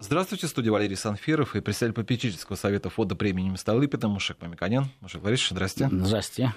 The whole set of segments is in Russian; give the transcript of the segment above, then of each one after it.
Здравствуйте, студия Валерий Санфиров и председатель попечительского совета фонда премии имени Столыпина Мушек Мамиканян. Мушек Борисович, здрасте. Здрасте.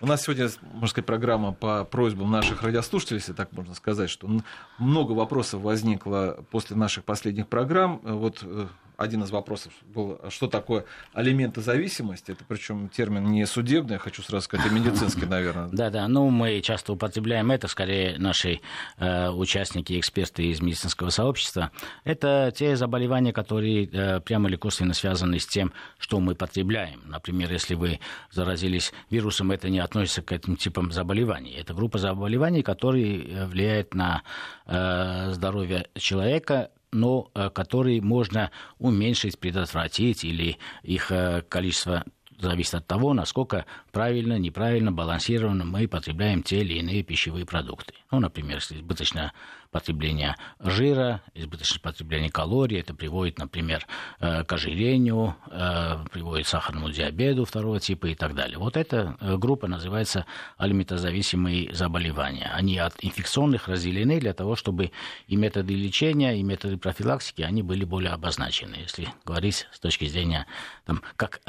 У нас сегодня, можно сказать, программа по просьбам наших радиослушателей, если так можно сказать, что много вопросов возникло после наших последних программ. Вот э, один из вопросов был, что такое алиментозависимость. Это причем термин не судебный, я хочу сразу сказать, а медицинский, наверное. Да, да. Ну, мы часто употребляем это, скорее наши э, участники, эксперты из медицинского сообщества. Это те заболевания, которые э, прямо или косвенно связаны с тем, что мы потребляем. Например, если вы заразились вирусом, это не относится к этим типам заболеваний. Это группа заболеваний, которые э, влияют на э, здоровье человека но э, которые можно уменьшить, предотвратить, или их э, количество зависит от того, насколько правильно, неправильно, балансированно мы потребляем те или иные пищевые продукты. Ну, например, если избыточно потребление жира, избыточное потребление калорий. Это приводит, например, э, к ожирению, э, приводит к сахарному диабету второго типа и так далее. Вот эта э, группа называется алиментозависимые заболевания. Они от инфекционных разделены для того, чтобы и методы лечения, и методы профилактики, они были более обозначены. Если говорить с точки зрения, там, как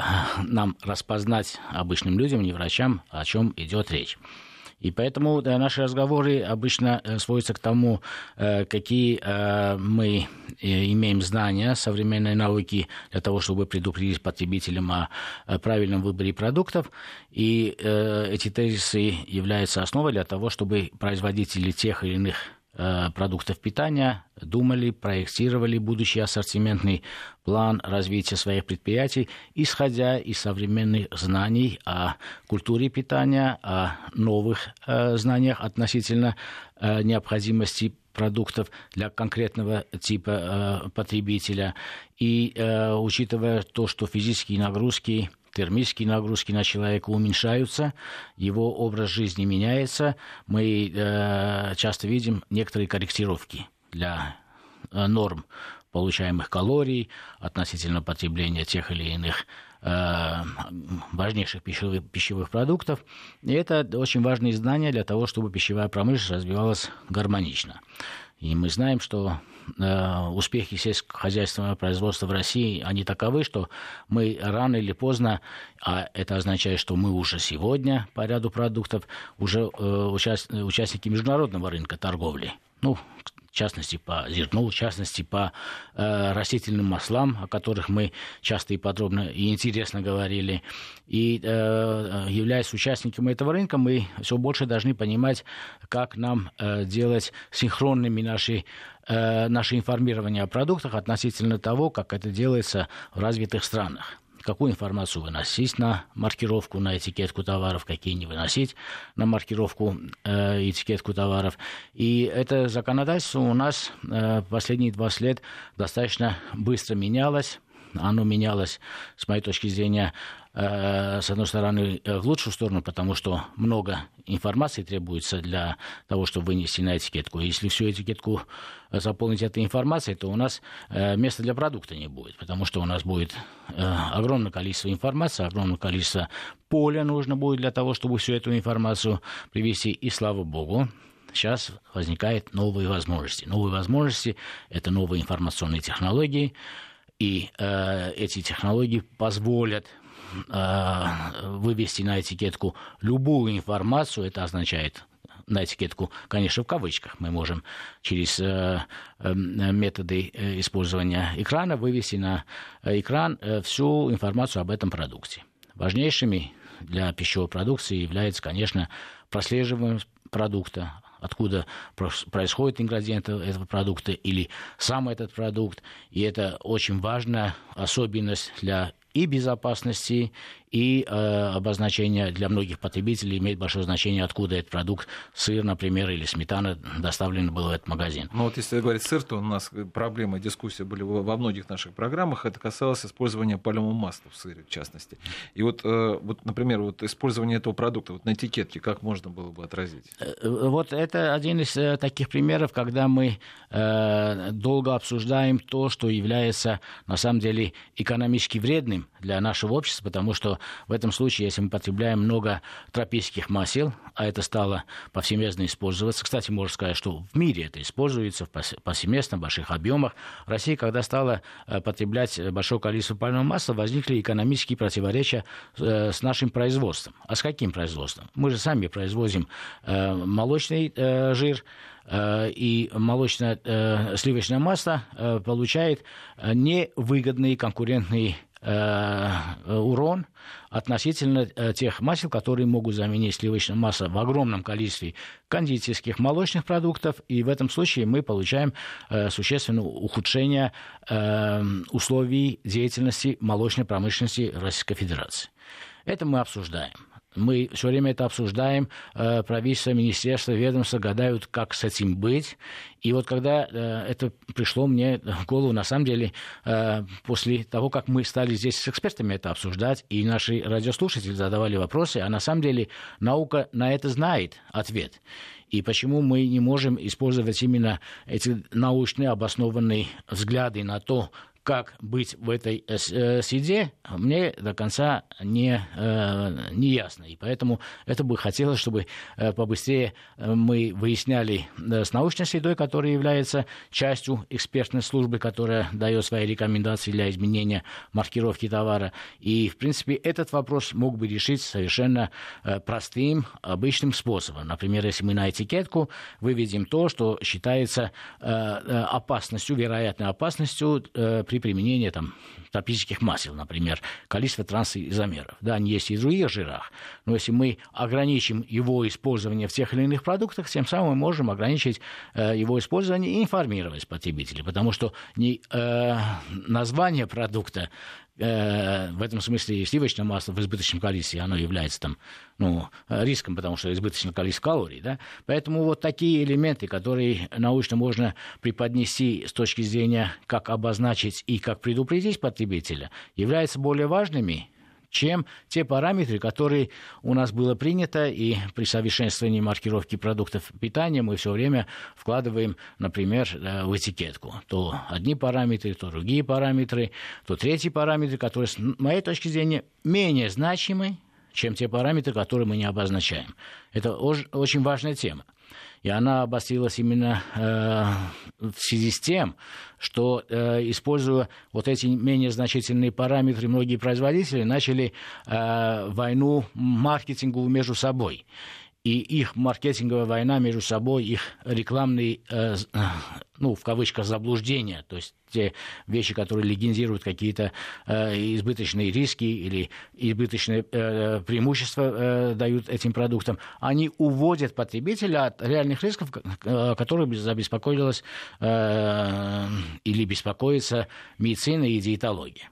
нам распознать обычным людям, не врачам, о чем идет речь. И поэтому да, наши разговоры обычно э, сводятся к тому, э, какие э, мы имеем знания современной науки для того, чтобы предупредить потребителям о правильном выборе продуктов. И эти тезисы являются основой для того, чтобы производители тех или иных Э, продуктов питания, думали, проектировали будущий ассортиментный план развития своих предприятий, исходя из современных знаний о культуре питания, о новых э, знаниях относительно э, необходимости продуктов для конкретного типа э, потребителя. И э, учитывая то, что физические нагрузки термические нагрузки на человека уменьшаются, его образ жизни меняется, мы э, часто видим некоторые корректировки для э, норм получаемых калорий относительно потребления тех или иных э, важнейших пищевых, пищевых продуктов. И это очень важные знания для того, чтобы пищевая промышленность развивалась гармонично. И мы знаем, что э, успехи сельскохозяйственного производства в России, они таковы, что мы рано или поздно, а это означает, что мы уже сегодня по ряду продуктов уже э, участ, участники международного рынка торговли. Ну, частности по зерну, в частности по э, растительным маслам, о которых мы часто и подробно и интересно говорили. И э, являясь участниками этого рынка, мы все больше должны понимать, как нам э, делать синхронными наши э, наше информирование о продуктах относительно того, как это делается в развитых странах какую информацию выносить на маркировку, на этикетку товаров, какие не выносить на маркировку, э, этикетку товаров. И это законодательство у нас э, последние 20 лет достаточно быстро менялось. Оно менялось, с моей точки зрения, с одной стороны, э, в лучшую сторону, потому что много информации требуется для того, чтобы вынести на этикетку. Если всю этикетку заполнить этой информацией, то у нас э, места для продукта не будет, потому что у нас будет огромное количество информации, огромное количество поля нужно будет для того, чтобы всю эту информацию привести. И слава богу, сейчас возникают новые возможности. Новые возможности – это новые информационные технологии, и э, эти технологии позволят Э, вывести на этикетку любую информацию, это означает на этикетку, конечно, в кавычках. Мы можем через э, э, методы использования экрана вывести на экран всю информацию об этом продукте. Важнейшими для пищевой продукции является, конечно, прослеживаемость продукта, откуда происходят ингредиенты этого продукта или сам этот продукт. И это очень важная особенность для и безопасности, и э, обозначение для многих потребителей имеет большое значение, откуда этот продукт, сыр, например, или сметана доставлен был в этот магазин. Ну вот если говорить сыр, то у нас проблемы, дискуссии были во многих наших программах, это касалось использования пальмового масла в сыре, в частности. И вот, э, вот например, вот использование этого продукта вот на этикетке, как можно было бы отразить? Э, вот это один из э, таких примеров, когда мы э, долго обсуждаем то, что является на самом деле экономически вредным для нашего общества, потому что в этом случае, если мы потребляем много тропических масел, а это стало повсеместно использоваться, кстати, можно сказать, что в мире это используется повсеместно, в больших объемах, Россия, когда стала э, потреблять большое количество пальмового масла, возникли экономические противоречия э, с нашим производством. А с каким производством? Мы же сами производим э, молочный жир, и молочное сливочное масло получает невыгодный конкурентный урон относительно тех масел, которые могут заменить сливочное масло в огромном количестве кондитерских молочных продуктов, и в этом случае мы получаем существенное ухудшение условий деятельности молочной промышленности Российской Федерации. Это мы обсуждаем. Мы все время это обсуждаем, э, правительство, министерство, ведомство гадают, как с этим быть. И вот когда э, это пришло мне в голову, на самом деле, э, после того, как мы стали здесь с экспертами это обсуждать, и наши радиослушатели задавали вопросы, а на самом деле наука на это знает ответ. И почему мы не можем использовать именно эти научные обоснованные взгляды на то, как быть в этой э, э, среде, мне до конца не, э, не ясно. И поэтому это бы хотелось, чтобы побыстрее мы выясняли с научной средой, которая является частью экспертной службы, которая дает свои рекомендации для изменения маркировки товара. И, в принципе, этот вопрос мог бы решить совершенно простым, обычным способом. Например, если мы на этикетку выведем то, что считается опасностью, вероятной опасностью при при применении там, тропических масел, например, количество трансизомеров. Да, они есть и в других жирах, но если мы ограничим его использование в тех или иных продуктах, тем самым мы можем ограничить э, его использование и информировать потребителей, потому что не, э, название продукта Э, в этом смысле сливочное масло в избыточном количестве, оно является там, ну, риском, потому что избыточное количество калорий. Да? Поэтому вот такие элементы, которые научно можно преподнести с точки зрения, как обозначить и как предупредить потребителя, являются более важными, чем те параметры, которые у нас было принято, и при совершенствовании маркировки продуктов питания мы все время вкладываем, например, э, в этикетку. То одни параметры, то другие параметры, то третьи параметры, которые, с моей точки зрения, менее значимы, чем те параметры, которые мы не обозначаем. Это очень важная тема. И она обострилась именно э, в связи с тем, что, э, используя вот эти менее значительные параметры, многие производители начали э, войну маркетинговую между собой и их маркетинговая война между собой, их рекламные, э, э, ну, в кавычках, заблуждения, то есть те вещи, которые легендируют какие-то э, избыточные риски или избыточные э, преимущества э, дают этим продуктам, они уводят потребителя от реальных рисков, э, которые забеспокоилась э, или беспокоится медицина и диетология.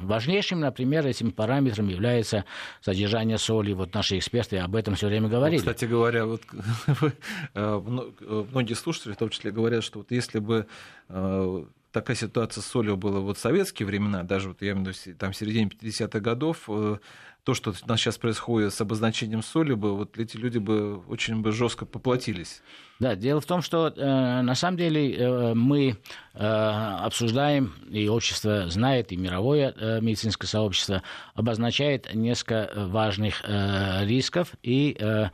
Важнейшим, например, этим параметром является содержание соли. Вот наши эксперты об этом все время говорили. Вот, кстати говоря, вот, э, э, многие слушатели в том числе говорят, что вот если бы э, такая ситуация с солью была вот в советские времена, даже вот я имею в виду там в середине 50-х годов, то, что у нас сейчас происходит с обозначением соли, бы, вот эти люди бы очень бы жестко поплатились. Да, дело в том, что э, на самом деле э, мы э, обсуждаем, и общество знает, и мировое э, медицинское сообщество обозначает несколько важных э, рисков и э,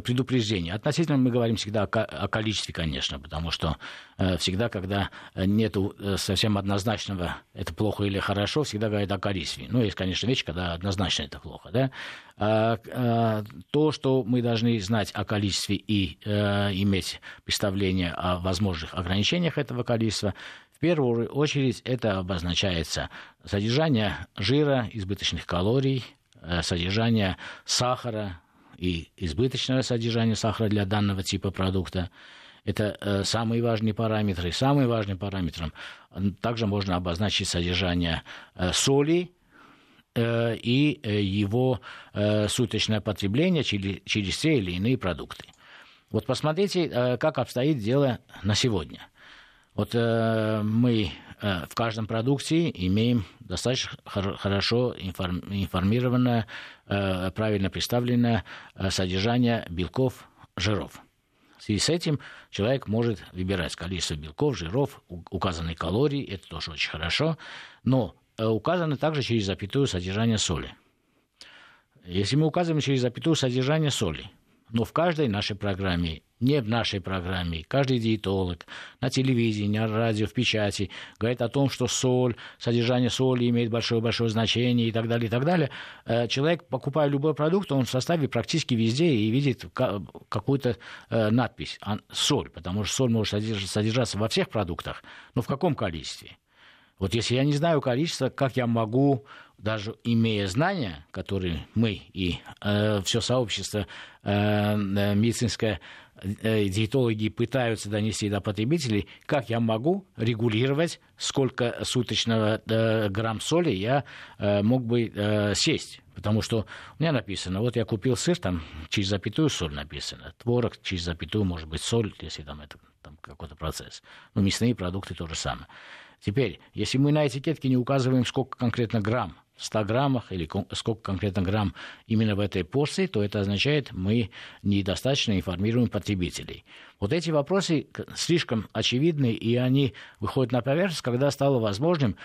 предупреждений. Относительно мы говорим всегда о, о количестве, конечно, потому что э, всегда, когда нет э, совсем однозначного, это плохо или хорошо, всегда говорят о количестве. Ну, есть, конечно, вещи, когда однозначно это плохо, да. А, а, то, что мы должны знать о количестве и э, иметь представление о возможных ограничениях этого количества, в первую очередь это обозначается содержание жира, избыточных калорий, э, содержание сахара и избыточное содержание сахара для данного типа продукта. Это э, самые важные параметры. Самым важным параметром также можно обозначить содержание соли, Э, и э, его э, суточное потребление через те или иные продукты. Вот посмотрите, как обстоит дело на сегодня. Вот мы в каждом продукте имеем достаточно хорошо информированное, правильно представленное содержание белков, жиров. В связи с этим человек может выбирать количество белков, жиров, указанные калории, это тоже очень хорошо, но указано также через запятую содержание соли. Если мы указываем через запятую содержание соли, но в каждой нашей программе, не в нашей программе, каждый диетолог на телевидении, на радио, в печати говорит о том, что соль, содержание соли имеет большое-большое значение и так далее, и так далее. Э, человек, покупая любой продукт, он в составе практически везде и видит какую-то э, надпись «соль», потому что соль может содержаться во всех продуктах, но в каком количестве? Вот если я не знаю количество, как я могу, даже имея знания, которые мы и э, все сообщество э, э медицинское, э, диетологи пытаются донести до потребителей, как я могу регулировать, сколько суточного э, грамм соли я э, мог бы э, сесть. Потому что у меня написано, вот я купил сыр, там через запятую соль написано, творог через запятую, может быть, соль, если там это там, какой-то процесс. Но мясные продукты то же самое. Теперь, если мы на этикетке не указываем, сколько конкретно грамм, в 100 граммах или сколько конкретно грамм именно в этой порции, то это означает, мы недостаточно информируем потребителей. Вот эти вопросы слишком очевидны, и они выходят на поверхность, когда стало возможным,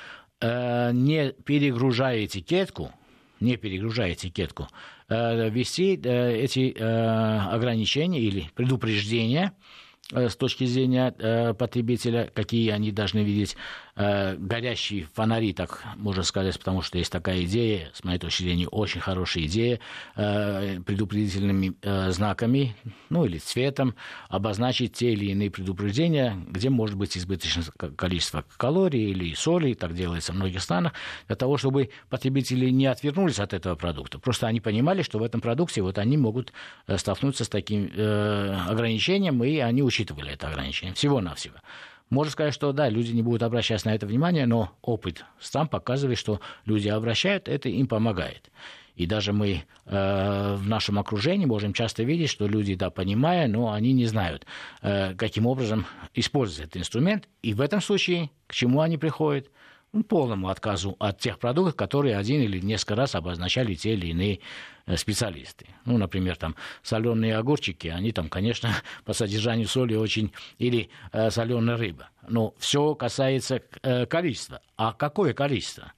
э, не перегружая этикетку, не перегружая этикетку, э, ввести э, эти э, ограничения или предупреждения с точки зрения э, потребителя, какие они должны видеть э, горящие фонари, так можно сказать, потому что есть такая идея, с моей точки зрения, очень хорошая идея, э, предупредительными э, знаками, ну или цветом, обозначить те или иные предупреждения, где может быть избыточное количество калорий или соли, так делается в многих странах, для того, чтобы потребители не отвернулись от этого продукта. Просто они понимали, что в этом продукте вот они могут э, столкнуться с таким э, ограничением, и они учитывали это ограничение всего-навсего. Можно сказать, что да, люди не будут обращаться на это внимание, но опыт сам показывает, что люди обращают, это им помогает. И даже мы э, в нашем окружении можем часто видеть, что люди, да, понимая, но они не знают, э, каким образом использовать этот инструмент. И в этом случае к чему они приходят? Полному отказу от тех продуктов, которые один или несколько раз обозначали те или иные Э, специалисты. Ну, например, там соленые огурчики, они там, конечно, по содержанию соли очень... Или э, соленая рыба. Но все касается э, количества. А какое количество?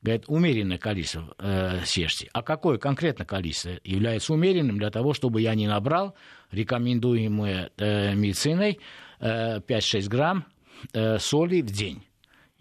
Говорит, умеренное количество э, сешьте. А какое конкретно количество является умеренным для того, чтобы я не набрал рекомендуемое э, медициной э, 5-6 грамм э, соли в день?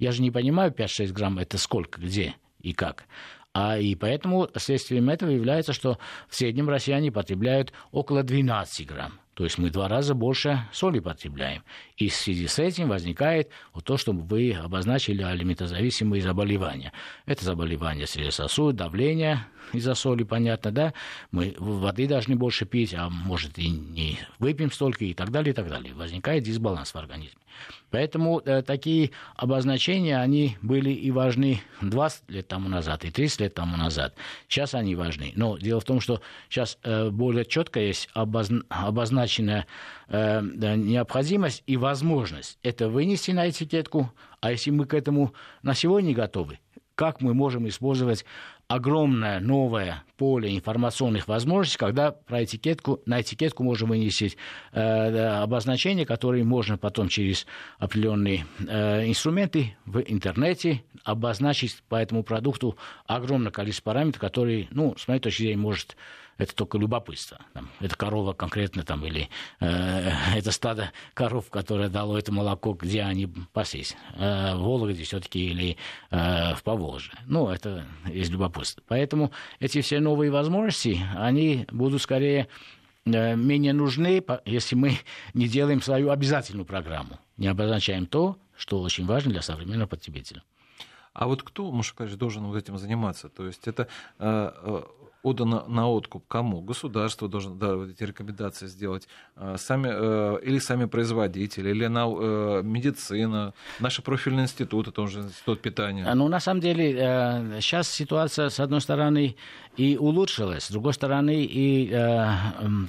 Я же не понимаю, 5-6 грамм это сколько, где и как. А и поэтому следствием этого является, что в среднем россияне потребляют около 12 грамм. То есть мы два раза больше соли потребляем. И в связи с этим возникает вот то, что вы обозначили алиментозависимые заболевания. Это заболевания сосуд, давление из-за соли, понятно, да? Мы воды должны больше пить, а может и не выпьем столько и так далее, и так далее. Возникает дисбаланс в организме. Поэтому э, такие обозначения, они были и важны 20 лет тому назад, и 30 лет тому назад. Сейчас они важны. Но дело в том, что сейчас э, более четко есть обозна- обозначенная э, необходимость и возможность это вынести на этикетку. А если мы к этому на сегодня готовы, как мы можем использовать огромное новое поле информационных возможностей, когда про этикетку, на этикетку можно вынести э, обозначения, которые можно потом через определенные э, инструменты в интернете обозначить по этому продукту огромное количество параметров, которые, ну, с моей точки зрения, может это только любопытство. Там, это корова конкретно там, или э, это стадо коров, которое дало это молоко, где они паслись. Э, в Вологде все-таки или э, в Поволжье. Ну, это есть любопытство. Поэтому эти все новые возможности, они будут скорее э, менее нужны, если мы не делаем свою обязательную программу, не обозначаем то, что очень важно для современного потребителя. А вот кто, сказать, должен вот этим заниматься? То есть это э, э, отдано на откуп кому? Государство должно да, эти рекомендации сделать, э, сами, или сами производители, или на, медицина, наши профильные институты, тоже институт питания? Ну, на самом деле, сейчас ситуация, с одной стороны, и улучшилась, с другой стороны, и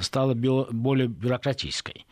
стала более бюрократической.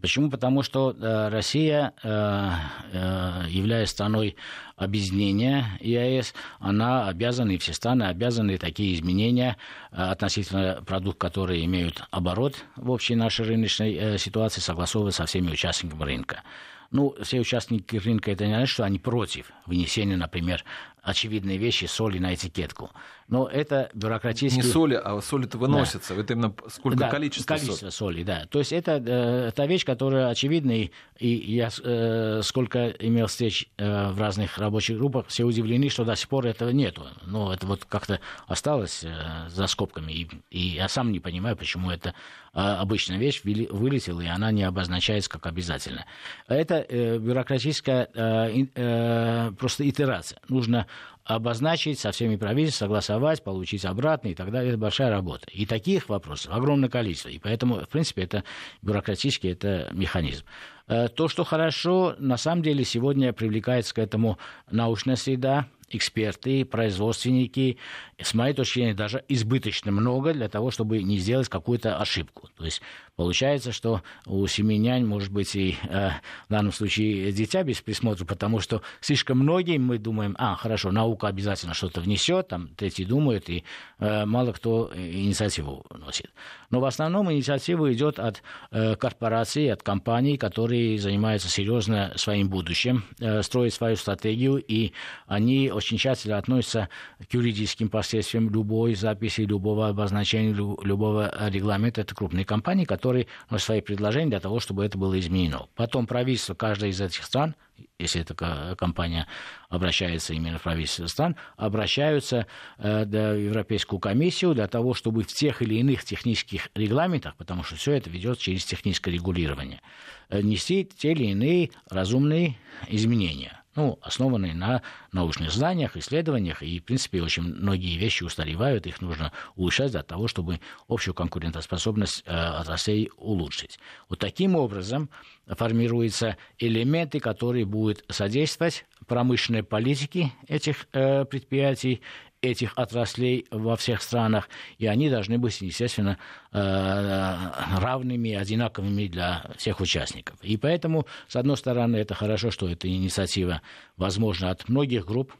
Почему? Потому что э, Россия, э, э, являясь страной объединения ЕАЭС, она обязана, и все страны обязаны такие изменения относительно продуктов, которые имеют оборот в общей нашей рыночной ситуации, согласовывать со всеми участниками рынка. Ну, все участники рынка, это не значит, что они против вынесения, например, очевидные вещи, соли на этикетку. Но это бюрократически... Не соли, а соли-то выносятся. Да. Это именно сколько да, количество, количество соли. соли. да. То есть это э, та вещь, которая очевидна, и, и я э, сколько имел встреч э, в разных рабочих группах, все удивлены, что до сих пор этого нету. Но это вот как-то осталось э, за скобками, и, и я сам не понимаю, почему это э, обычная вещь вылетела, и она не обозначается как обязательно. Это э, бюрократическая э, э, просто итерация. Нужно обозначить, со всеми правительствами согласовать, получить обратно и так далее. Это большая работа. И таких вопросов огромное количество. И поэтому, в принципе, это бюрократический это механизм. Э, то, что хорошо, на самом деле сегодня привлекается к этому научная среда, эксперты, производственники, с моей точки зрения, даже избыточно много для того, чтобы не сделать какую-то ошибку. То есть получается, что у семи нянь может быть и э, в данном случае дитя без присмотра, потому что слишком многие мы думаем, а, хорошо, наука обязательно что-то внесет, там третьи думают, и э, мало кто инициативу носит. Но в основном инициатива идет от э, корпораций, от компаний, которые занимаются серьезно своим будущим, э, строят свою стратегию, и они очень тщательно относятся к юридическим последствиям любой записи, любого обозначения, любого регламента. Это крупные компании, которые носят свои предложения для того, чтобы это было изменено. Потом правительство каждой из этих стран если эта компания обращается именно в правительство стран, обращаются э, в Европейскую комиссию для того, чтобы в тех или иных технических регламентах, потому что все это ведет через техническое регулирование, э, нести те или иные разумные изменения ну, основанные на научных знаниях, исследованиях, и, в принципе, очень многие вещи устаревают, их нужно улучшать для того, чтобы общую конкурентоспособность э, отраслей улучшить. Вот таким образом формируются элементы, которые будут содействовать промышленной политике этих э, предприятий, этих отраслей во всех странах, и они должны быть, естественно, э, равными, одинаковыми для всех участников. И поэтому, с одной стороны, это хорошо, что эта инициатива возможна от многих групп,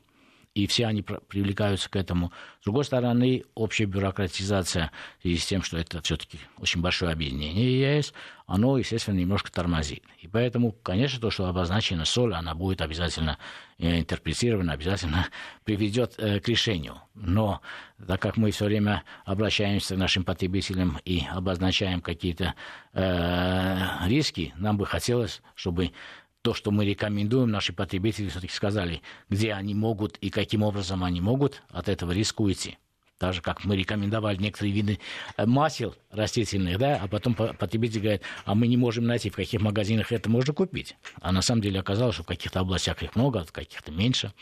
и все они привлекаются к этому. С другой стороны, общая бюрократизация в связи с тем, что это все-таки очень большое объединение ЕС, оно, естественно, немножко тормозит. И поэтому, конечно, то, что обозначено соль, она будет обязательно э, интерпретирована, обязательно приведет э, к решению. Но так как мы все время обращаемся к нашим потребителям и обозначаем какие-то э, риски, нам бы хотелось, чтобы то, что мы рекомендуем, наши потребители все-таки сказали, где они могут и каким образом они могут от этого риска уйти. Так же, как мы рекомендовали некоторые виды э, масел растительных, да, а потом потребитель говорит, а мы не можем найти, в каких магазинах это можно купить. А на самом деле оказалось, что в каких-то областях их много, а в каких-то меньше.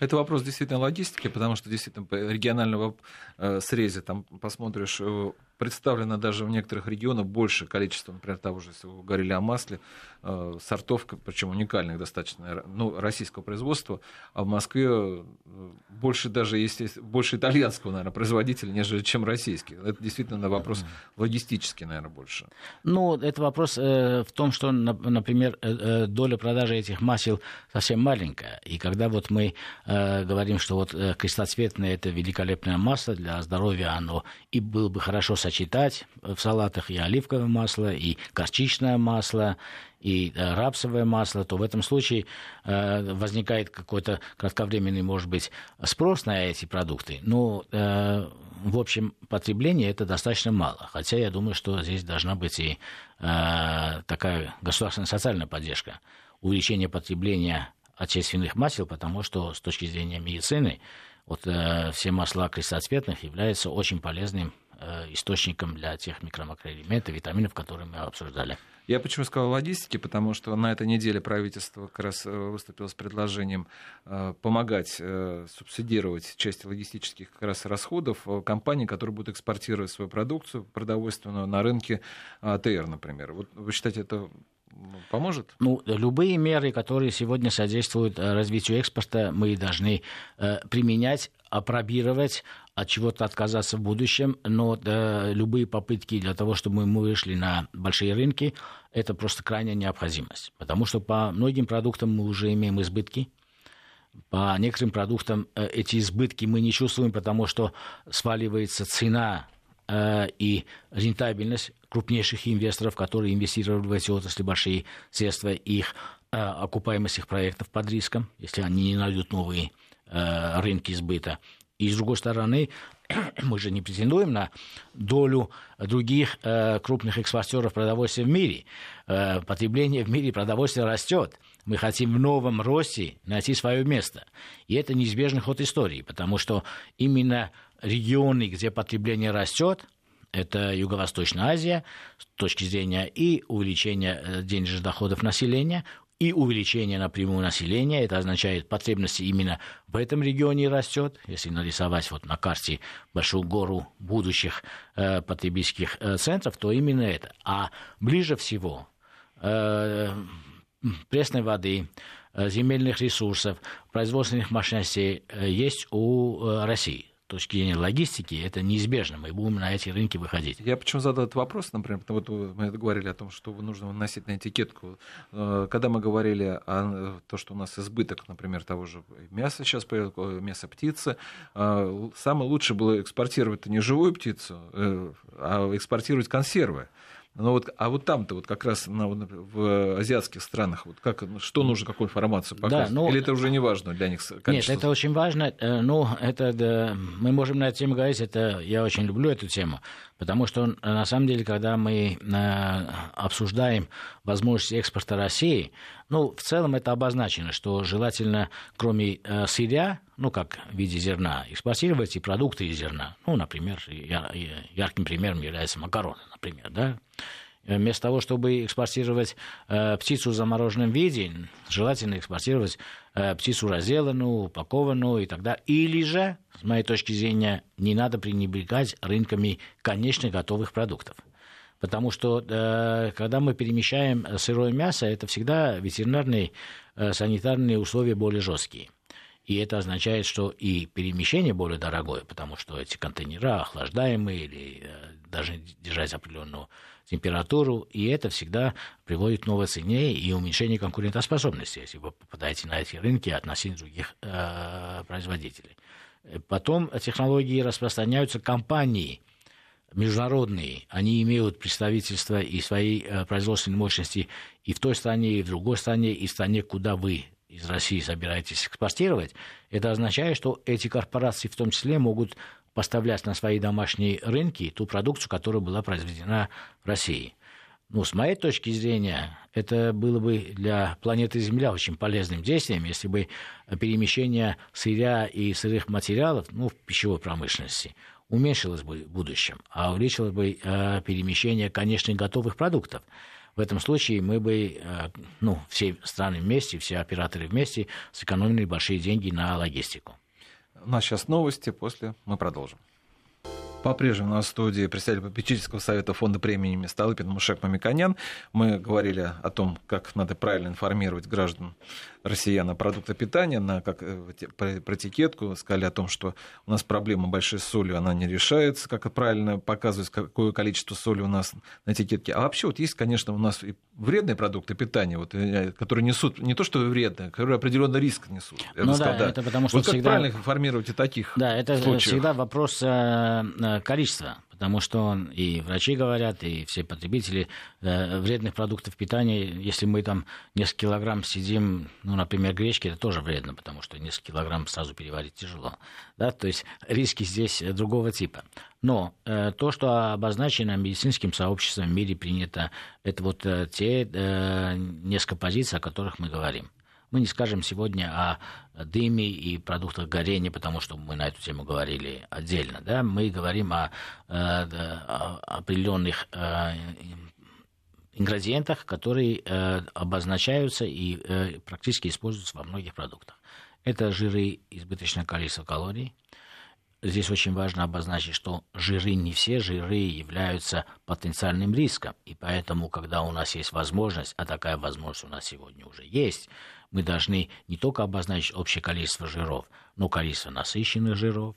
Это вопрос действительно логистики, потому что действительно по регионального э, срезе там посмотришь э, представлено даже в некоторых регионах больше количество, например, того же, если вы говорили о масле, э, сортов, причем уникальных достаточно, ну, российского производства, а в Москве э, больше даже, есть больше итальянского, наверное, производителя, нежели чем российский. Это действительно вопрос логистический, наверное, больше. Ну, это вопрос э, в том, что, например, доля продажи этих масел совсем маленькая. И когда вот мы говорим, что вот крестоцветное это великолепное масло для здоровья, оно и было бы хорошо сочетано сочетать в салатах и оливковое масло, и горчичное масло, и э, рапсовое масло, то в этом случае э, возникает какой-то кратковременный, может быть, спрос на эти продукты. Но э, в общем потреблении это достаточно мало. Хотя я думаю, что здесь должна быть и такая государственная социальная поддержка. Увеличение потребления отечественных масел, потому что с точки зрения медицины вот, все масла крестоцветных являются очень полезным Э, источником для тех микро-макроэлементов, витаминов, которые мы обсуждали. Я почему сказал логистики, потому что на этой неделе правительство как раз э, выступило с предложением э, помогать субсидировать часть логистических как раз расходов компаний, которые будут экспортировать свою продукцию продовольственную на рынке АТР, например. Вот вы считаете, это поможет? Ну, любые меры, которые сегодня содействуют развитию экспорта, мы должны применять, опробировать, от чего-то отказаться в будущем, но да, любые попытки для того, чтобы мы вышли на большие рынки, это просто крайняя необходимость. Потому что по многим продуктам мы уже имеем избытки, по некоторым продуктам э, эти избытки мы не чувствуем, потому что сваливается цена э, и рентабельность крупнейших инвесторов, которые инвестировали в эти отрасли большие средства, их э, окупаемость их проектов под риском, если они не найдут новые рынки сбыта. И с другой стороны, мы же не претендуем на долю других э, крупных экспортеров продовольствия в мире. Э, потребление в мире продовольствия растет. Мы хотим в новом росте найти свое место. И это неизбежный ход истории, потому что именно регионы, где потребление растет, это Юго-Восточная Азия, с точки зрения и увеличения э, денежных доходов населения, и увеличение напрямую населения. Это означает, потребности именно в этом регионе растет. Если нарисовать вот на карте большую гору будущих э, потребительских э, центров, то именно это. А ближе всего э, пресной воды, э, земельных ресурсов, производственных мощностей э, есть у э, России точки зрения логистики, это неизбежно. Мы будем на эти рынки выходить. Я почему задал этот вопрос, например, потому вот мы говорили о том, что нужно выносить на этикетку. Э, когда мы говорили о том, что у нас избыток, например, того же мяса сейчас мяса птицы, э, самое лучшее было экспортировать не живую птицу, э, а экспортировать консервы. Ну вот, а вот там-то вот как раз на, в азиатских странах, вот как, что нужно, какую информацию показывать? Да, ну, Или это уже не важно для них? Количество? Нет, это очень важно. Э, ну, это, да, мы можем на эту тему говорить, это, я очень люблю эту тему, потому что, на самом деле, когда мы э, обсуждаем возможности экспорта России, ну, в целом это обозначено, что желательно, кроме э, сырья, ну, как в виде зерна, экспортировать и продукты из зерна. Ну, например, ярким примером является макароны, например, да. Э, вместо того, чтобы экспортировать э, птицу в замороженном виде, желательно экспортировать э, птицу разделанную, упакованную и так далее. Или же, с моей точки зрения, не надо пренебрегать рынками конечно готовых продуктов. Потому что э, когда мы перемещаем сырое мясо, это всегда ветеринарные э, санитарные условия более жесткие. И это означает, что и перемещение более дорогое, потому что эти контейнера охлаждаемые или э, даже держать определенную температуру, и это всегда приводит к новой цене и уменьшению конкурентоспособности, если вы попадаете на эти рынки относительно других э, производителей. Потом технологии распространяются компании – международные, они имеют представительство и свои э, производственные мощности и в той стране, и в другой стране, и в стране, куда вы из России собираетесь экспортировать, это означает, что эти корпорации в том числе могут поставлять на свои домашние рынки ту продукцию, которая была произведена в России. Ну, с моей точки зрения, это было бы для планеты Земля очень полезным действием, если бы перемещение сырья и сырых материалов ну, в пищевой промышленности – уменьшилось бы в будущем, а увеличилось бы э, перемещение, конечно, готовых продуктов. В этом случае мы бы, э, ну, все страны вместе, все операторы вместе сэкономили большие деньги на логистику. У нас сейчас новости, после мы продолжим. По-прежнему на студии представитель попечительского совета фонда премии имени Столыпин Мушек Мамиканян. Мы говорили о том, как надо правильно информировать граждан россиян о продуктах питания, на, как, э, про этикетку, сказали о том, что у нас проблема большой солью, она не решается, как правильно показывать, какое количество соли у нас на этикетке. А вообще вот есть, конечно, у нас и вредные продукты питания, вот, э, которые несут, не то что вредные, которые определенный риск несут. Ну да, да, это потому что вот всегда... как правильно информировать о таких Да, это случаях? всегда вопрос э, количества потому что и врачи говорят, и все потребители э, вредных продуктов питания, если мы там несколько килограмм сидим, ну, например, гречки, это тоже вредно, потому что несколько килограмм сразу переварить тяжело. Да? То есть риски здесь другого типа. Но э, то, что обозначено медицинским сообществом в мире принято, это вот э, те э, несколько позиций, о которых мы говорим. Мы не скажем сегодня о дыме и продуктах горения, потому что мы на эту тему говорили отдельно. Да? Мы говорим о, э, о определенных э, ингредиентах, которые э, обозначаются и практически используются во многих продуктах. Это жиры, избыточное количество калорий. Здесь очень важно обозначить, что жиры не все жиры являются потенциальным риском. И поэтому, когда у нас есть возможность, а такая возможность у нас сегодня уже есть, мы должны не только обозначить общее количество жиров, но количество насыщенных жиров,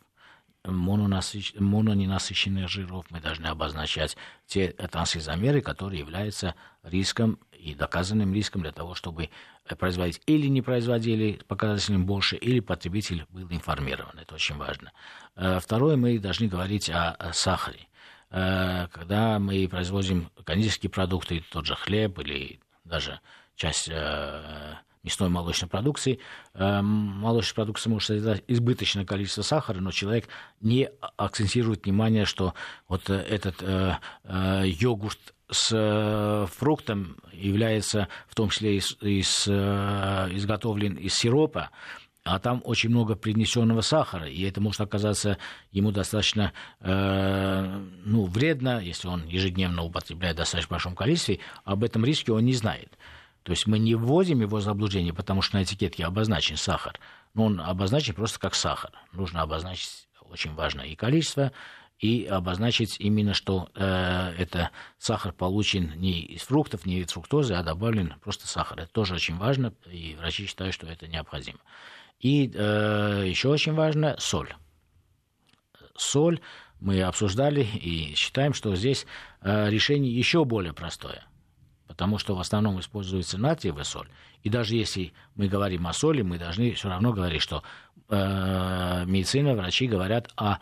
мононасыщ... мононенасыщенных жиров, мы должны обозначать те трансизомеры, которые являются риском и доказанным риском для того, чтобы производить или не производили показателем больше, или потребитель был информирован. Это очень важно. Э, второе, мы должны говорить о сахаре. Э, когда мы производим кондитерские продукты, тот же хлеб или даже часть э, мясной молочной продукции. Э, молочная продукция может содержать избыточное количество сахара, но человек не акцентирует внимание, что вот этот э, э, йогурт с э, фруктом является в том числе из, из, э, изготовлен из сиропа, а там очень много принесенного сахара, и это может оказаться ему достаточно э, ну, вредно, если он ежедневно употребляет в достаточно большом количестве, об этом риске он не знает. То есть мы не вводим его в заблуждение, потому что на этикетке обозначен сахар, но он обозначен просто как сахар. Нужно обозначить очень важное и количество, и обозначить именно, что э, это сахар получен не из фруктов, не из фруктозы, а добавлен просто сахар. Это тоже очень важно, и врачи считают, что это необходимо. И э, еще очень важно соль. Соль мы обсуждали и считаем, что здесь э, решение еще более простое. Потому что в основном используется натриевая соль. И даже если мы говорим о соли, мы должны все равно говорить, что э, медицина, врачи говорят о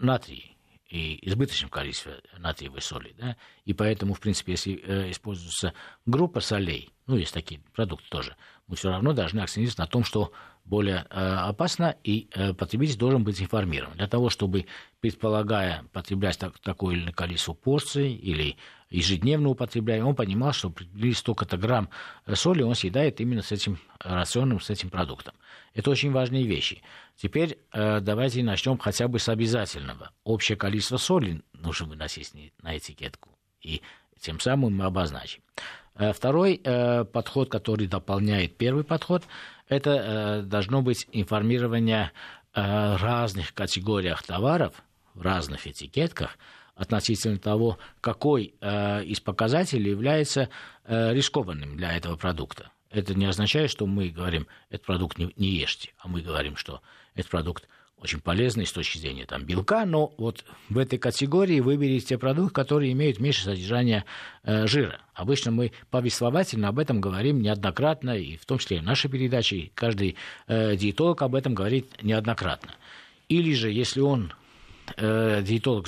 натрии и избыточном количестве натриевой соли. Да? И поэтому, в принципе, если э, используется группа солей, ну, есть такие продукты тоже, мы все равно должны акцентировать на том, что более э, опасно, и э, потребитель должен быть информирован. Для того, чтобы, предполагая потреблять так, такое или количество порций или ежедневно употребляя, он понимал, что при столько-то грамм э, соли он съедает именно с этим рационом, с этим продуктом. Это очень важные вещи. Теперь э, давайте начнем хотя бы с обязательного. Общее количество соли нужно выносить на этикетку. И тем самым мы обозначим. Э, второй э, подход, который дополняет первый подход, это э, должно быть информирование о разных категориях товаров в разных этикетках относительно того, какой из показателей является рискованным для этого продукта. Это не означает, что мы говорим, этот продукт не, не ешьте, а мы говорим, что этот продукт очень полезный с точки зрения там, белка, но вот в этой категории выберите те продукты, которые имеют меньше содержания э, жира. Обычно мы повествовательно об этом говорим неоднократно, и в том числе в нашей передаче, и каждый э, диетолог об этом говорит неоднократно. Или же, если он, э, диетолог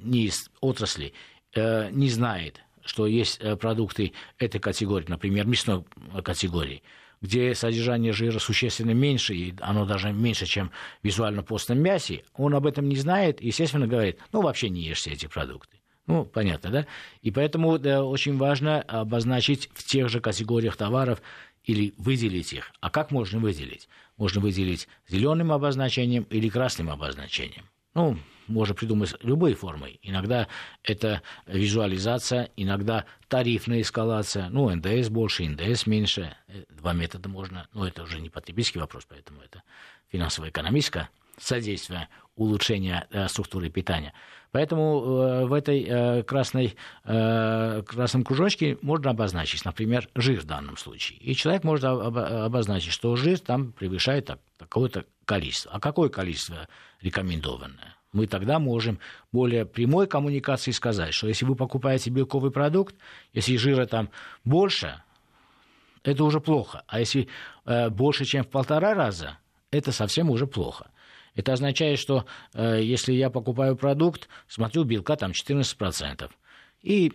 не из отрасли, э, не знает, что есть э, продукты этой категории, например, мясной категории, где содержание жира существенно меньше, и оно даже меньше, чем в визуально постном мясе, он об этом не знает и, естественно, говорит, ну, вообще не ешьте эти продукты. Ну, понятно, да? И поэтому да, очень важно обозначить в тех же категориях товаров или выделить их. А как можно выделить? Можно выделить зеленым обозначением или красным обозначением. Ну, можно придумать любые формы. Иногда это визуализация, иногда тарифная эскалация. Ну, НДС больше, НДС меньше. Э, два метода можно. Но это уже не потребительский вопрос, поэтому это финансово-экономическое содействие улучшения э, структуры питания. Поэтому э, в этой э, красной, э, красном кружочке можно обозначить, например, жир в данном случае. И человек может об, обозначить, что жир там превышает так, такое-то количество. А какое количество рекомендованное? Мы тогда можем более прямой коммуникации сказать, что если вы покупаете белковый продукт, если жира там больше, это уже плохо. А если э, больше, чем в полтора раза, это совсем уже плохо. Это означает, что э, если я покупаю продукт, смотрю, белка там 14%, и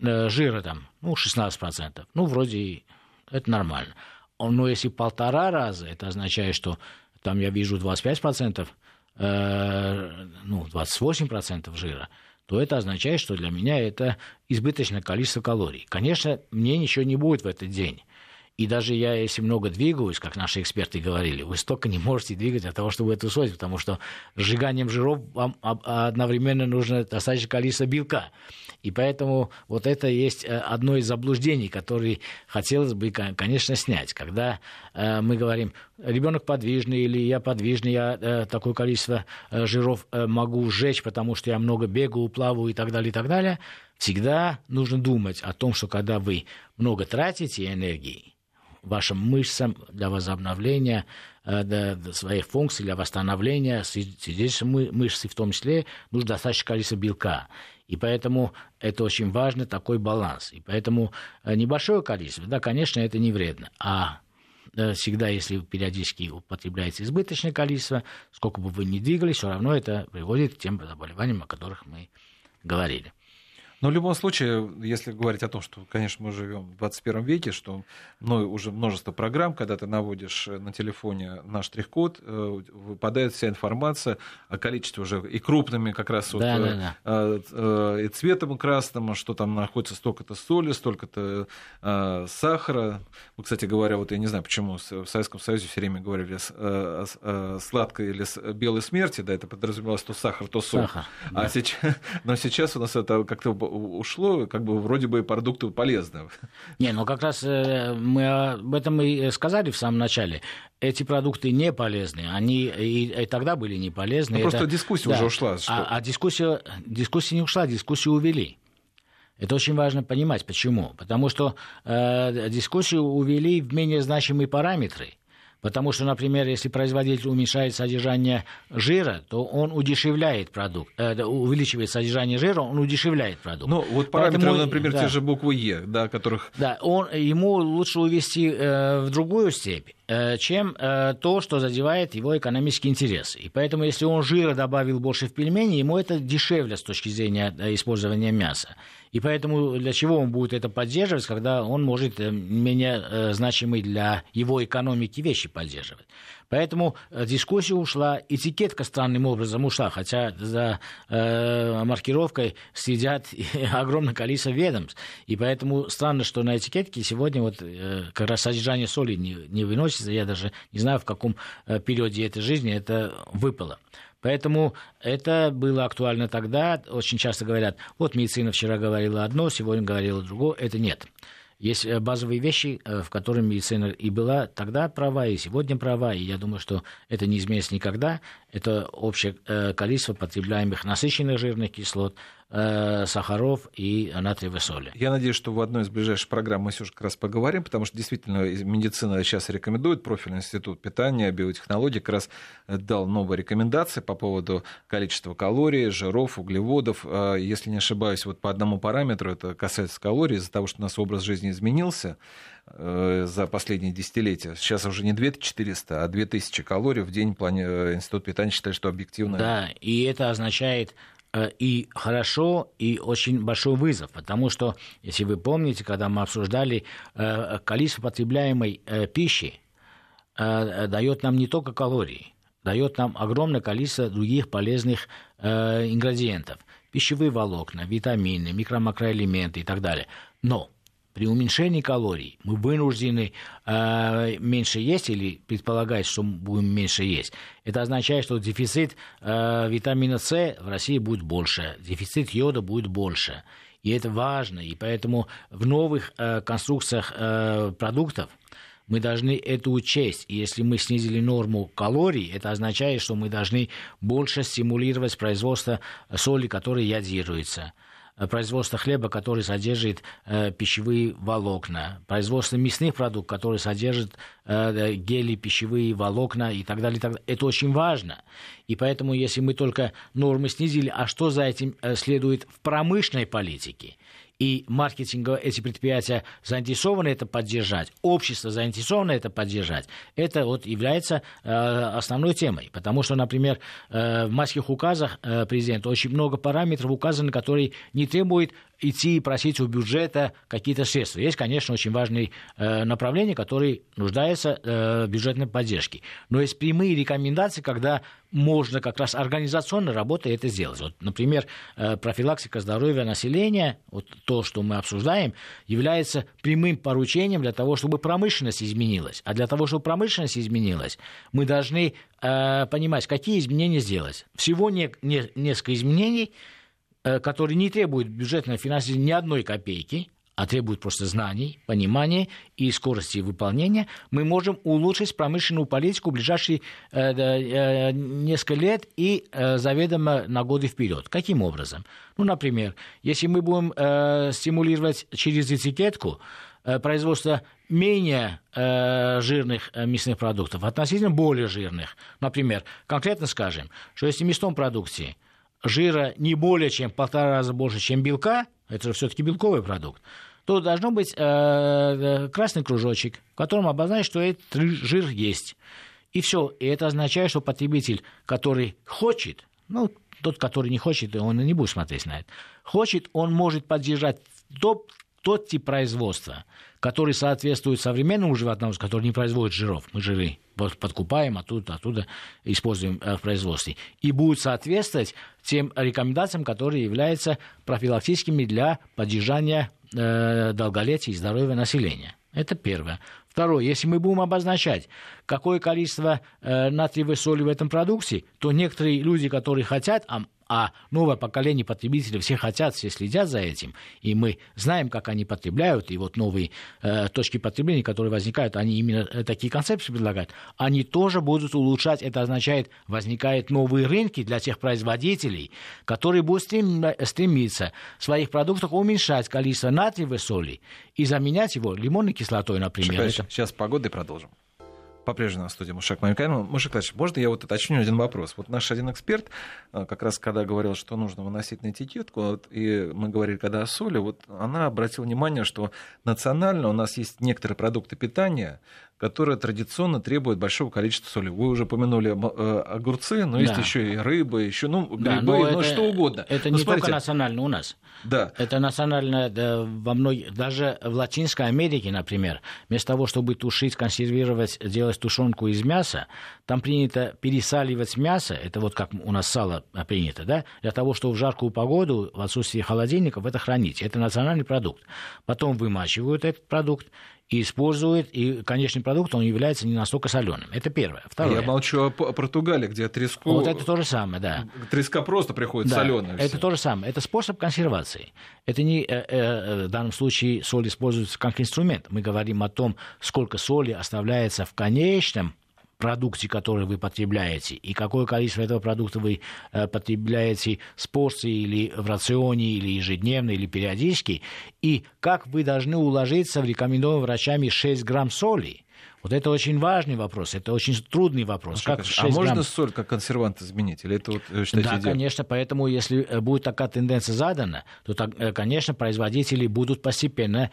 э, жира там, ну, 16%, ну, вроде это нормально. Но если полтора раза, это означает, что там я вижу 25%, Э, ну, 28% жира, то это означает, что для меня это избыточное количество калорий. Конечно, мне ничего не будет в этот день. И даже я, если много двигаюсь, как наши эксперты говорили, вы столько не можете двигать для того, чтобы это усвоить, потому что сжиганием жиров вам одновременно нужно достаточное количество белка. И поэтому вот это есть э, одно из заблуждений, которые хотелось бы, конечно, снять. Когда э, мы говорим, ребенок подвижный или я подвижный, я э, такое количество жиров могу сжечь, потому что я много бегаю, плаваю и так далее, и так далее, всегда нужно думать о том, что когда вы много тратите энергии, вашим мышцам для возобновления для своих функций, для восстановления сидящей мышцы в том числе, нужно достаточное количество белка. И поэтому это очень важный такой баланс. И поэтому э, небольшое количество, да, конечно, это не вредно. А э, всегда, если периодически употребляете избыточное количество, сколько бы вы ни двигались, все равно это приводит к тем заболеваниям, о которых мы говорили. Но в любом случае, если говорить о том, что, конечно, мы живем в 21 веке, что ну, уже множество программ, когда ты наводишь на телефоне наш штрих-код, э, выпадает вся информация о количестве уже и крупными как раз да, вот, да, да. и цветом красным, что там находится столько-то соли, столько-то сахара. Ну, кстати говоря, вот я не знаю, почему в Советском Союзе все время говорили о сладкой или белой смерти, да, это подразумевалось то сахар, то соль. Сахар, а да. сейчас, но сейчас у нас это как-то ушло, как бы вроде бы продукты полезные. Не, ну как раз э, мы об этом и сказали в самом начале. Эти продукты не полезны, они и, и тогда были не полезны. Ну, это... Просто дискуссия да. уже ушла. Что... А, а дискуссия, дискуссия не ушла, дискуссию увели. Это очень важно понимать. Почему? Потому что э, дискуссию увели в менее значимые параметры. Потому что, например, если производитель уменьшает содержание жира, то он удешевляет продукт, э, увеличивает содержание жира, он удешевляет продукт. Ну, вот параметры, Поэтому, например, да, те же буквы Е, да, которых... Да, он, ему лучше увести э, в другую степь, чем э, то, что задевает его экономические интересы. И поэтому, если он жира добавил больше в пельмени, ему это дешевле с точки зрения э, использования мяса. И поэтому для чего он будет это поддерживать, когда он может э, менее э, значимые для его экономики вещи поддерживать. Поэтому э, дискуссия ушла, этикетка странным образом ушла, хотя за э, маркировкой следят огромное количество ведомств. И поэтому странно, что на этикетке сегодня вот э, как раз содержание соли не, не выносится. Я даже не знаю, в каком э, периоде этой жизни это выпало. Поэтому это было актуально тогда. Очень часто говорят, вот медицина вчера говорила одно, сегодня говорила другое. Это нет. Есть э, базовые вещи, э, в которых медицина и была тогда права, и сегодня права, и я думаю, что это не изменится никогда. Это общее э, количество потребляемых насыщенных жирных кислот, Э, сахаров и натриевой соли. Я надеюсь, что в одной из ближайших программ мы же как раз поговорим, потому что действительно медицина сейчас рекомендует, профильный институт питания, биотехнологий как раз дал новые рекомендации по поводу количества калорий, жиров, углеводов. Если не ошибаюсь, вот по одному параметру, это касается калорий, из-за того, что у нас образ жизни изменился, э, за последние десятилетия. Сейчас уже не 2400, а 2000 калорий в день плане э, Институт питания считает, что объективно. Да, и это означает Э, и хорошо, и очень большой вызов, потому что, если вы помните, когда мы обсуждали э, количество потребляемой э, пищи, дает нам не только калории, дает нам огромное количество других полезных ингредиентов. Пищевые волокна, витамины, микро-макроэлементы и так далее. Но при уменьшении калорий мы вынуждены э, меньше есть или предполагать, что будем меньше есть. Это означает, что дефицит э, витамина С в России будет больше, дефицит йода будет больше. И это важно. И поэтому в новых э, конструкциях э, продуктов мы должны это учесть. И если мы снизили норму калорий, это означает, что мы должны больше стимулировать производство соли, которая ядируется производство хлеба, который содержит э, пищевые волокна, производство мясных продуктов, которые содержат э, гели, пищевые волокна и так далее, и так далее. Это очень важно. И поэтому, если мы только нормы снизили, а что за этим э, следует в промышленной политике? И маркетинговые эти предприятия заинтересованы это поддержать, общество заинтересовано это поддержать, это вот является э, основной темой. Потому что, например, э, в майских указах э, президента очень много параметров указаны, которые не требуют идти и просить у бюджета какие-то средства. Есть, конечно, очень важные э, направления, которые нуждаются э, в бюджетной поддержке. Но есть прямые рекомендации, когда можно как раз организационно работая это сделать. Вот, например, э, профилактика здоровья населения, вот то, что мы обсуждаем, является прямым поручением для того, чтобы промышленность изменилась. А для того, чтобы промышленность изменилась, мы должны э, понимать, какие изменения сделать. Всего не, не, несколько изменений, который не требует бюджетного финансирования ни одной копейки, а требует просто знаний, понимания и скорости выполнения, мы можем улучшить промышленную политику в ближайшие э, э, несколько лет и э, заведомо на годы вперед. Каким образом? Ну, например, если мы будем э, стимулировать через этикетку э, производство менее э, жирных э, мясных продуктов относительно более жирных, например, конкретно скажем, что если в мясном продукте жира не более чем в полтора раза больше, чем белка, это же все-таки белковый продукт, то должно быть э, э, красный кружочек, в котором обозначить, что этот жир есть. И все. И это означает, что потребитель, который хочет, ну, Тот, который не хочет, он и не будет смотреть на это. Хочет, он может поддержать тот, тот тип производства, который соответствует современному животноводству, который не производит жиров. Мы жиры подкупаем оттуда, оттуда используем э, в производстве. И будет соответствовать тем рекомендациям, которые являются профилактическими для поддержания э, долголетия и здоровья населения. Это первое. Второе, если мы будем обозначать, какое количество э, натриевой соли в этом продукте, то некоторые люди, которые хотят, а а новое поколение потребителей все хотят, все следят за этим, и мы знаем, как они потребляют, и вот новые э, точки потребления, которые возникают, они именно э, такие концепции предлагают, они тоже будут улучшать, это означает, возникают новые рынки для тех производителей, которые будут стрем, стремиться в своих продуктах уменьшать количество натриевой соли и заменять его лимонной кислотой, например. Шикарич. Сейчас погоды продолжим по-прежнему на студии Мушек Мамикаин. Мушек Владимирович, можно я вот уточню один вопрос? Вот наш один эксперт, э, как раз когда говорил, что нужно выносить на этикетку, вот, и мы говорили когда о соли, вот она обратила внимание, что национально у нас есть некоторые продукты питания, которая традиционно требует большого количества соли. Вы уже упомянули э, огурцы, но да. есть еще и рыба, еще ну, грибы, да, ну, это, что угодно. Это но не смотрите, только национально у нас. Да. Это национально да, во многих, даже в Латинской Америке, например, вместо того, чтобы тушить, консервировать, делать тушенку из мяса, там принято пересаливать мясо, это вот как у нас сало принято, да, для того, чтобы в жаркую погоду, в отсутствии холодильников, это хранить. Это национальный продукт. Потом вымачивают этот продукт, и использует, и конечный продукт, он является не настолько соленым. Это первое. Второе. Я молчу о, Португалии, где треску... Вот это то же самое, да. Треска просто приходит да, соленая. Это то же самое. Это способ консервации. Это не, э, э, в данном случае соль используется как инструмент. Мы говорим о том, сколько соли оставляется в конечном продукте, который вы потребляете, и какое количество этого продукта вы э, потребляете с порцией или в рационе, или ежедневно, или периодически, и как вы должны уложиться в рекомендованные врачами 6 грамм соли – вот это очень важный вопрос, это очень трудный вопрос. А, как а можно грамм... соль как консервант изменить? Или это вот, э, считаете, да, идея? конечно, поэтому если э, будет такая тенденция задана, то, э, конечно, производители будут постепенно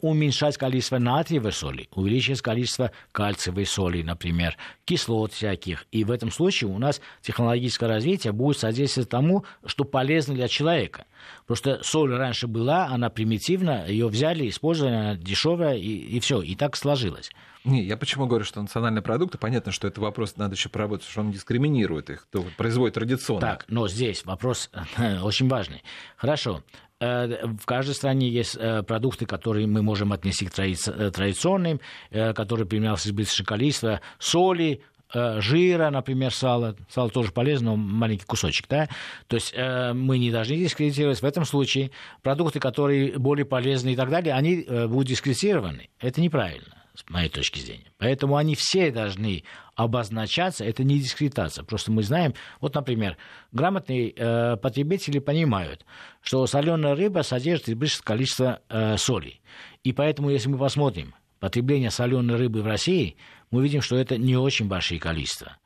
уменьшать количество натриевой соли, увеличивать количество кальциевой соли, например, кислот всяких. И в этом случае у нас технологическое развитие будет содействовать тому, что полезно для человека. Просто соль раньше была, она примитивна, ее взяли, использовали, она дешевая, и, и все, и так сложилось. Не, я почему говорю, что национальные продукты, понятно, что это вопрос надо еще проработать, что он дискриминирует их, кто производит традиционно. Так, но здесь вопрос очень важный. Хорошо, э, в каждой стране есть э, продукты, которые мы можем отнести к э, традиционным, которые применялся избыточное количество соли, жира, например, сало. Сало тоже полезно, но маленький кусочек, да? То есть мы не должны дискредитировать. В этом случае продукты, которые более полезны и так далее, они будут дискредитированы. Это неправильно с моей точки зрения. Поэтому они все должны обозначаться, это не дискретация. Просто мы знаем, вот, например, грамотные э, потребители понимают, что соленая рыба содержит избыточное количество э, соли. И поэтому, если мы посмотрим потребление соленой рыбы в России, мы видим, что это не очень большие количества.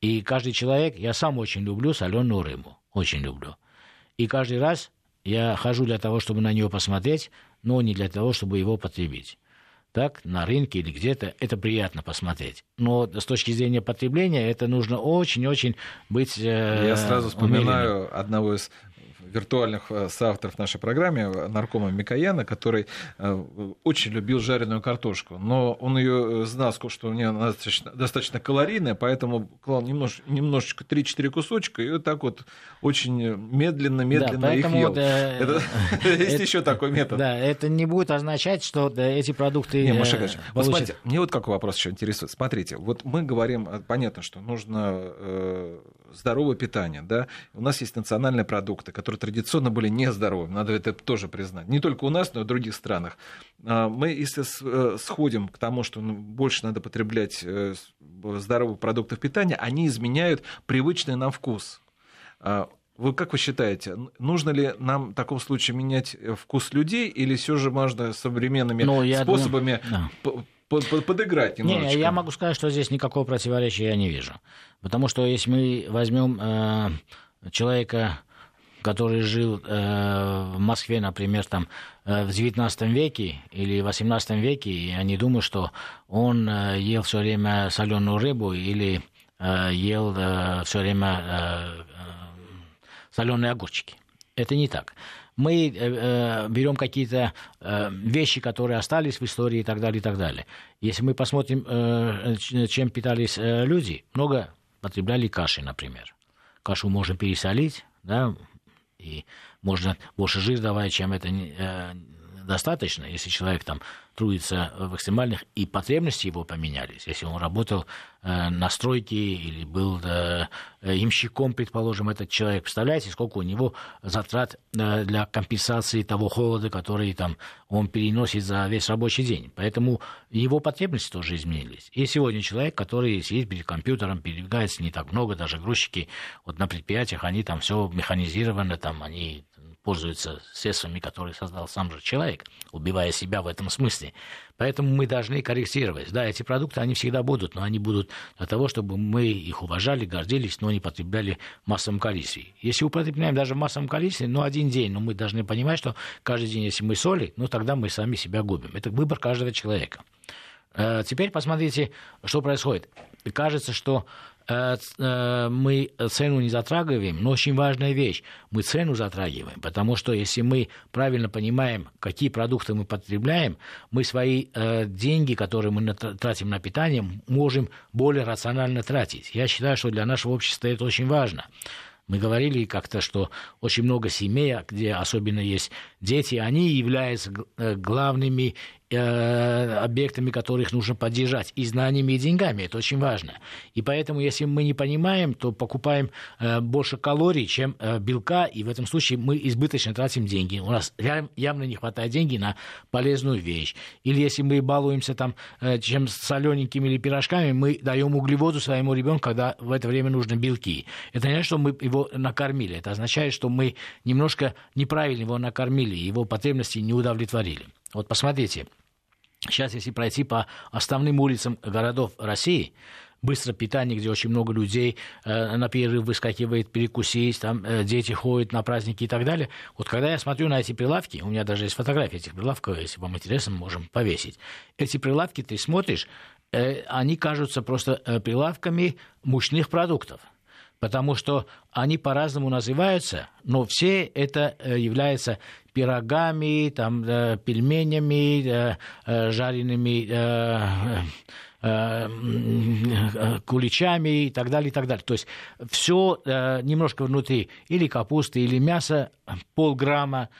И каждый человек, я сам очень люблю соленую рыбу, очень люблю. И каждый раз я хожу для того, чтобы на нее посмотреть, но не для того, чтобы его потребить так, на рынке или где-то, это приятно посмотреть. Но с точки зрения потребления это нужно очень-очень быть э, Я сразу вспоминаю умеренным. одного из виртуальных э, соавторов нашей программе, наркома Микояна, который э, очень любил жареную картошку. Но он ее знал, что у нее достаточно, достаточно калорийная, поэтому клал немнож, немножечко 3-4 кусочка, и вот так вот очень медленно-медленно да, их ел. Да, это, есть еще такой метод. Да, это не будет означать, что эти продукты не, Маша получат... вот смотрите, мне вот какой вопрос еще интересует. Смотрите, вот мы говорим, понятно, что нужно здоровое питание, да, у нас есть национальные продукты, которые традиционно были нездоровыми, надо это тоже признать. Не только у нас, но и в других странах. А, мы, если э, сходим к тому, что ну, больше надо потреблять э, здоровых продуктов питания, они изменяют привычный нам вкус. А, вы как вы считаете, нужно ли нам в таком случае менять э, вкус людей, или все же можно современными ну, способами думаю, да. Подыграть немножечко? Не, я могу сказать, что здесь никакого противоречия я не вижу. Потому что если мы возьмем э, человека который жил э, в Москве, например, там, э, в XIX веке или XVIII веке, и я не думаю, что он э, ел все время соленую рыбу или э, ел э, все время э, соленые огурчики. Это не так. Мы э, э, берем какие-то э, вещи, которые остались в истории и так далее, и так далее. Если мы посмотрим, э, чем питались э, люди, много потребляли каши, например. Кашу можно пересолить, да, и можно больше жир давать, чем это э, достаточно, если человек там трудится в экстремальных, и потребности его поменялись. Если он работал э, на стройке или был э, имщиком, предположим, этот человек, представляете, сколько у него затрат э, для компенсации того холода, который там он переносит за весь рабочий день. Поэтому его потребности тоже изменились. И сегодня человек, который сидит перед компьютером, передвигается не так много, даже грузчики вот на предприятиях, они там все механизировано, там они пользуется средствами, которые создал сам же человек, убивая себя в этом смысле. Поэтому мы должны корректировать. Да, эти продукты, они всегда будут, но они будут для того, чтобы мы их уважали, гордились, но не потребляли в массовом количестве. Если употребляем даже в массовом количестве, ну, один день, но мы должны понимать, что каждый день, если мы соли, ну, тогда мы сами себя губим. Это выбор каждого человека. Э, теперь посмотрите, что происходит. Кажется, что Э, э, мы цену не затрагиваем, но очень важная вещь, мы цену затрагиваем, потому что если мы правильно понимаем, какие продукты мы потребляем, мы свои э, деньги, которые мы тратим на питание, можем более рационально тратить. Я считаю, что для нашего общества это очень важно. Мы говорили как-то, что очень много семей, где особенно есть дети, они являются главными объектами, которых нужно поддержать, и знаниями, и деньгами. Это очень важно. И поэтому, если мы не понимаем, то покупаем э, больше калорий, чем э, белка, и в этом случае мы избыточно тратим деньги. У нас явно не хватает денег на полезную вещь. Или если мы балуемся там чем солененькими или пирожками, мы даем углеводу своему ребенку, когда в это время нужны белки. Это не значит, что мы его накормили. Это означает, что мы немножко неправильно его накормили, его потребности не удовлетворили. Вот посмотрите, Сейчас, если пройти по основным улицам городов России, быстрое питание, где очень много людей э, на перерыв выскакивает перекусить, там э, дети ходят на праздники и так далее. Вот когда я смотрю на эти прилавки, у меня даже есть фотографии этих прилавков, если вам интересно, можем повесить. Эти прилавки ты смотришь, э, они кажутся просто э, прилавками мучных продуктов потому что они по-разному называются, но все это э, является пирогами, там, э, пельменями, э, жареными куличами и так далее, и так далее. То есть все немножко внутри или капусты, или мясо, полграмма,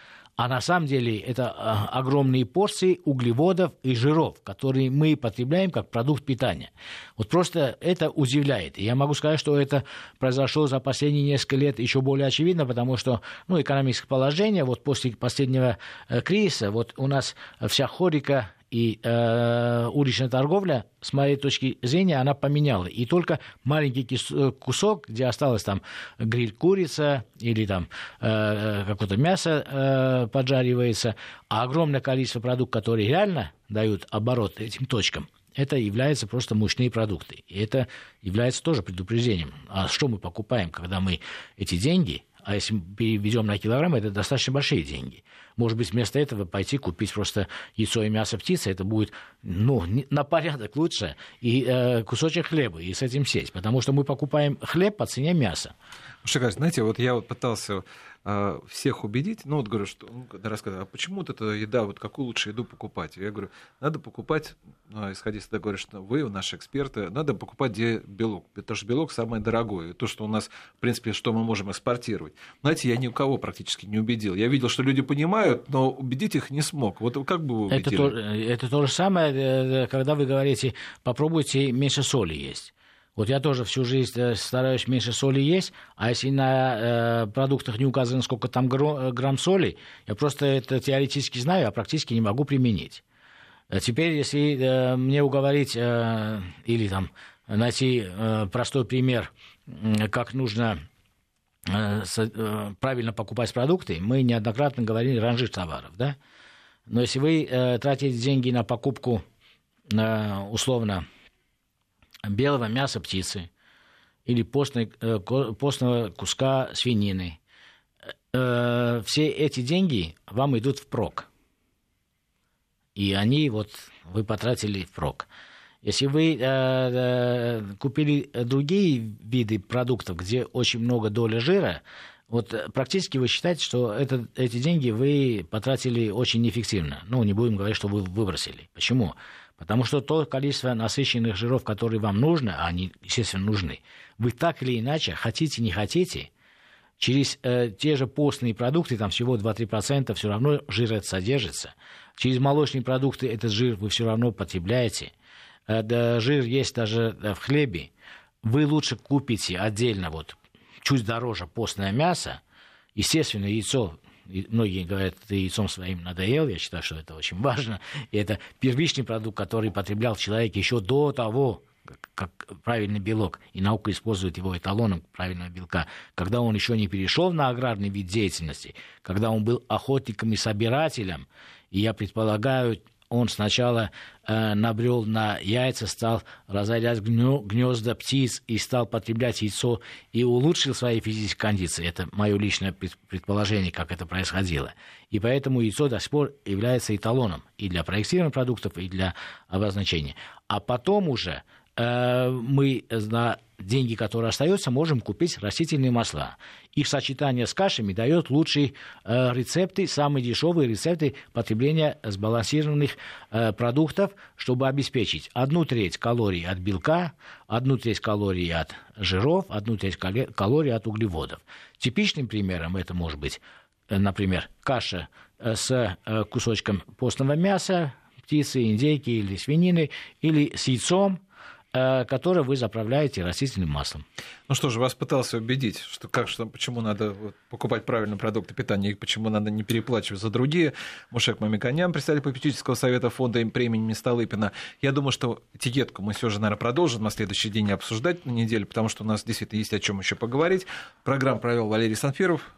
а на самом деле это а, огромные порции углеводов и жиров, которые мы потребляем как продукт питания. Вот просто это удивляет. И я могу сказать, что это произошло за последние несколько лет еще более очевидно, потому что ну, экономическое положение вот после последнего э, кризиса, вот у нас вся хорика и э, уличная торговля, с моей точки зрения, она поменяла. И только маленький э, кусок, где осталось там гриль курица или там э, какое-то мясо э, поджаривается, а огромное количество продуктов, которые реально дают оборот этим точкам, это являются просто мощные продукты. И это является тоже предупреждением. А что мы покупаем, когда мы эти деньги а если переведем на килограмм, это достаточно большие деньги. Может быть, вместо этого пойти купить просто яйцо и мясо птицы, это будет ну, на порядок лучше, и э, кусочек хлеба, и с этим сесть. Потому что мы покупаем хлеб по цене мяса. Шикарно. Знаете, вот я вот пытался а, всех убедить, ну вот говорю, что ну, рассказываю, а почему вот эта еда, вот какую лучше еду покупать? Я говорю, надо покупать, ну, исходя из того, что вы, наши эксперты, надо покупать где белок, потому что белок самое дорогое, то, что у нас, в принципе, что мы можем экспортировать. Знаете, я ни у кого практически не убедил. Я видел, что люди понимают, но убедить их не смог. Вот как бы вы убедили? Это то, это то же самое, э, когда вы говорите, попробуйте меньше соли есть. Вот я тоже всю жизнь э, стараюсь меньше соли есть, а если на э, продуктах не указано, сколько там э, грамм соли, я просто это теоретически знаю, а практически не могу применить. А теперь, если э, мне уговорить э, или там найти э, простой пример, э, как нужно э, э, правильно покупать продукты, мы неоднократно говорили ранжир товаров, да? Но если вы э, тратите деньги на покупку, э, условно, белого мяса птицы или постной, э, постного куска свинины. Э, все эти деньги вам идут в прок. И они вот вы потратили в прок. Если вы э, купили другие виды продуктов, где очень много доли жира, Вот э, практически вы считаете, что это, эти деньги вы потратили очень неэффективно. Ну, не будем говорить, что вы выбросили. Почему? Потому что то количество насыщенных жиров, которые вам нужно, а они, естественно, нужны, вы так или иначе, хотите, не хотите, через э, те же постные продукты, там всего 2-3%, все равно жир это содержится. Через молочные продукты этот жир вы все равно потребляете. Э, да, жир есть даже э, в хлебе. Вы лучше купите отдельно вот чуть дороже постное мясо, естественно, яйцо многие говорят, ты яйцом своим надоел, я считаю, что это очень важно. И это первичный продукт, который потреблял человек еще до того, как правильный белок, и наука использует его эталоном правильного белка, когда он еще не перешел на аграрный вид деятельности, когда он был охотником и собирателем, и я предполагаю, он сначала э, набрел на яйца, стал разорять гнезда птиц и стал потреблять яйцо и улучшил свои физические кондиции. Это мое личное предположение, как это происходило. И поэтому яйцо до сих пор является эталоном и для проектирования продуктов, и для обозначения. А потом уже э, мы на деньги, которые остаются, можем купить растительные масла. Их сочетание с кашами дает лучшие э, рецепты, самые дешевые рецепты потребления сбалансированных э, продуктов, чтобы обеспечить одну треть калорий от белка, одну треть калорий от жиров, одну треть калорий от углеводов. Типичным примером это может быть, э, например, каша с кусочком постного мяса, птицы, индейки или свинины, или с яйцом, Э, которое вы заправляете растительным маслом. Ну что же, вас пытался убедить, что как, что, почему надо покупать правильные продукты питания и почему надо не переплачивать за другие. Мушек Мамиканян, представитель попечительского совета фонда премии Столыпина. Я думаю, что этикетку мы все же, наверное, продолжим на следующий день обсуждать на неделю, потому что у нас действительно есть о чем еще поговорить. Программу провел Валерий Санфиров.